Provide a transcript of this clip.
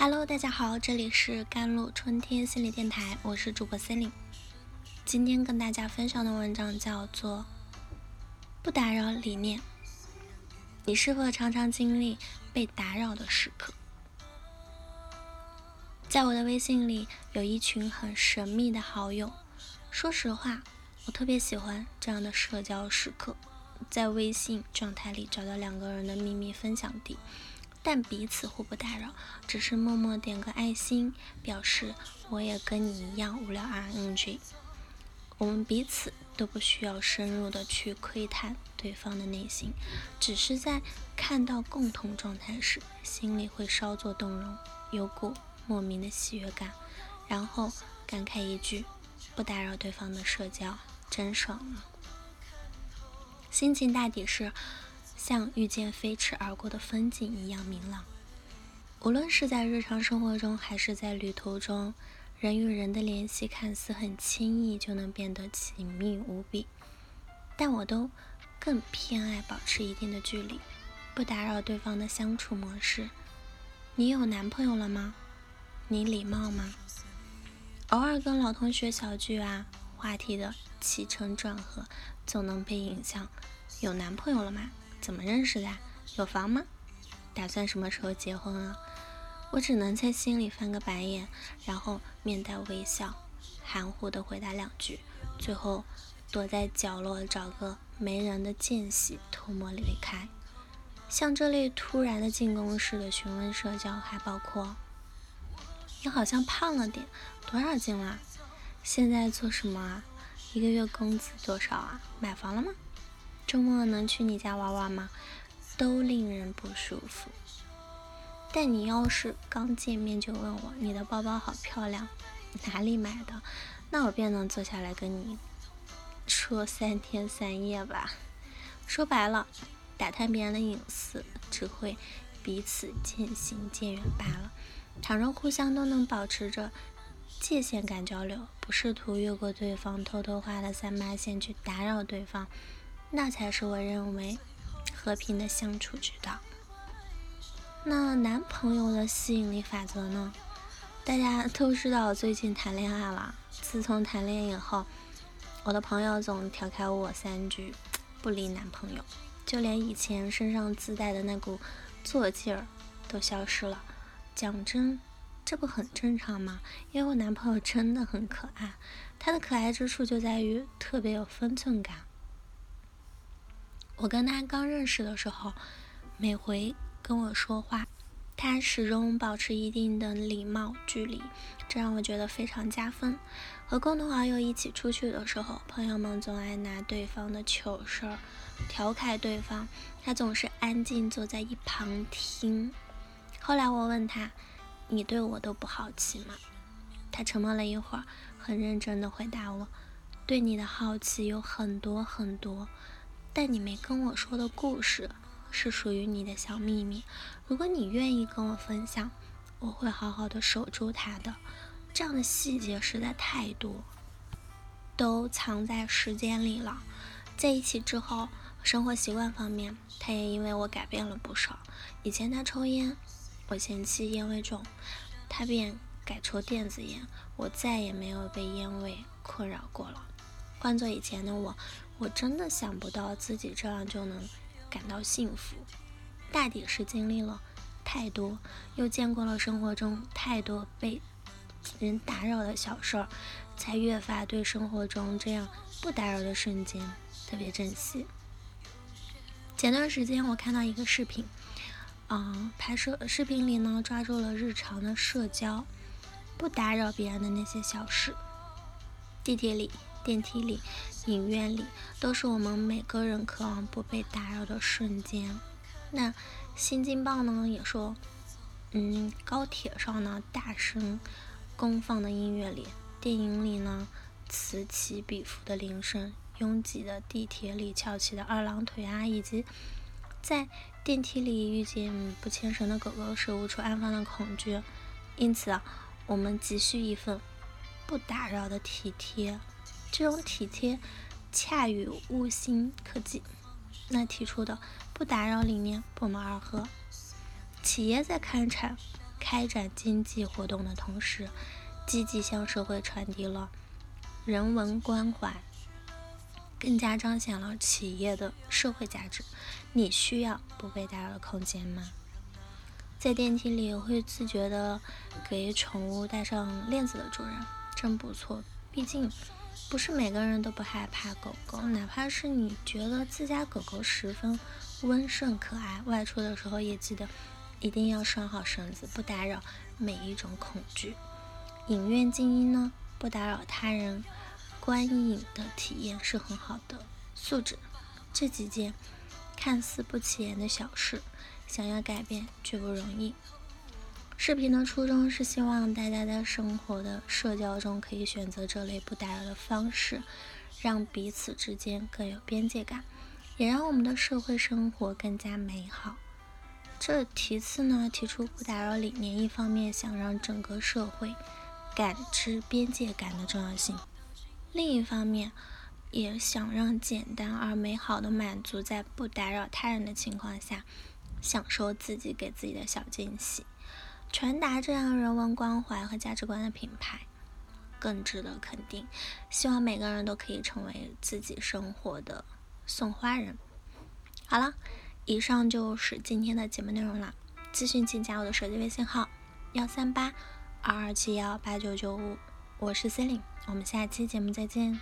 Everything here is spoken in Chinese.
Hello，大家好，这里是甘露春天心理电台，我是主播 c e l i n 今天跟大家分享的文章叫做“不打扰理念”。你是否常常经历被打扰的时刻？在我的微信里有一群很神秘的好友。说实话，我特别喜欢这样的社交时刻，在微信状态里找到两个人的秘密分享地。但彼此互不打扰，只是默默点个爱心，表示我也跟你一样无聊啊！NG，。我们彼此都不需要深入的去窥探对方的内心，只是在看到共同状态时，心里会稍作动容，有股莫名的喜悦感，然后感慨一句：不打扰对方的社交，真爽啊！心情大抵是。像遇见飞驰而过的风景一样明朗。无论是在日常生活中，还是在旅途中，人与人的联系看似很轻易就能变得紧密无比，但我都更偏爱保持一定的距离，不打扰对方的相处模式。你有男朋友了吗？你礼貌吗？偶尔跟老同学小聚啊，话题的起承转合总能被引向有男朋友了吗？怎么认识的？有房吗？打算什么时候结婚啊？我只能在心里翻个白眼，然后面带微笑，含糊的回答两句，最后躲在角落找个没人的间隙偷摸离开。像这类突然的进攻式的询问社交，还包括：你好像胖了点，多少斤了？现在做什么啊？一个月工资多少啊？买房了吗？周末能去你家玩玩吗？都令人不舒服。但你要是刚见面就问我你的包包好漂亮，哪里买的？那我便能坐下来跟你说三天三夜吧。说白了，打探别人的隐私，只会彼此渐行渐远罢了。倘若互相都能保持着界限感交流，不试图越过对方偷偷画的三八线去打扰对方。那才是我认为和平的相处之道。那男朋友的吸引力法则呢？大家都知道，最近谈恋爱了。自从谈恋爱以后，我的朋友总调侃我三句：不理男朋友，就连以前身上自带的那股作劲儿都消失了。讲真，这不很正常吗？因为我男朋友真的很可爱，他的可爱之处就在于特别有分寸感。我跟他刚认识的时候，每回跟我说话，他始终保持一定的礼貌距离，这让我觉得非常加分。和共同好友一起出去的时候，朋友们总爱拿对方的糗事儿调侃对方，他总是安静坐在一旁听。后来我问他：“你对我都不好奇吗？”他沉默了一会儿，很认真地回答我：“对你的好奇有很多很多。”但你没跟我说的故事是属于你的小秘密。如果你愿意跟我分享，我会好好的守住它的。这样的细节实在太多，都藏在时间里了。在一起之后，生活习惯方面，他也因为我改变了不少。以前他抽烟，我嫌弃烟味重，他便改抽电子烟，我再也没有被烟味困扰过了。换做以前的我。我真的想不到自己这样就能感到幸福，大抵是经历了太多，又见过了生活中太多被人打扰的小事儿，才越发对生活中这样不打扰的瞬间特别珍惜。前段时间我看到一个视频，嗯，拍摄视频里呢抓住了日常的社交，不打扰别人的那些小事，地铁里。电梯里、影院里，都是我们每个人渴望不被打扰的瞬间。那《新京报》呢也说，嗯，高铁上呢大声公放的音乐里，电影里呢此起彼伏的铃声，拥挤的地铁里翘起的二郎腿啊，以及在电梯里遇见不牵绳的狗狗时无处安放的恐惧。因此啊，我们急需一份不打扰的体贴。这种体贴恰与物心科技那提出的不打扰理念不谋而合。企业在开展开展经济活动的同时，积极向社会传递了人文关怀，更加彰显了企业的社会价值。你需要不被打扰的空间吗？在电梯里会自觉的给宠物戴上链子的主人，真不错。毕竟不是每个人都不害怕狗狗，哪怕是你觉得自家狗狗十分温顺可爱，外出的时候也记得一定要拴好绳子，不打扰每一种恐惧。影院静音呢，不打扰他人观影的体验是很好的素质。这几件看似不起眼的小事。想要改变却不容易。视频的初衷是希望大家在生活的社交中可以选择这类不打扰的方式，让彼此之间更有边界感，也让我们的社会生活更加美好。这其次呢，提出不打扰理念，一方面想让整个社会感知边界感的重要性，另一方面也想让简单而美好的满足在不打扰他人的情况下。享受自己给自己的小惊喜，传达这样人文关怀和价值观的品牌，更值得肯定。希望每个人都可以成为自己生活的送花人。好了，以上就是今天的节目内容了。咨询请加我的手机微信号：幺三八二二七幺八九九五，我是 c e l i n e 我们下期节目再见。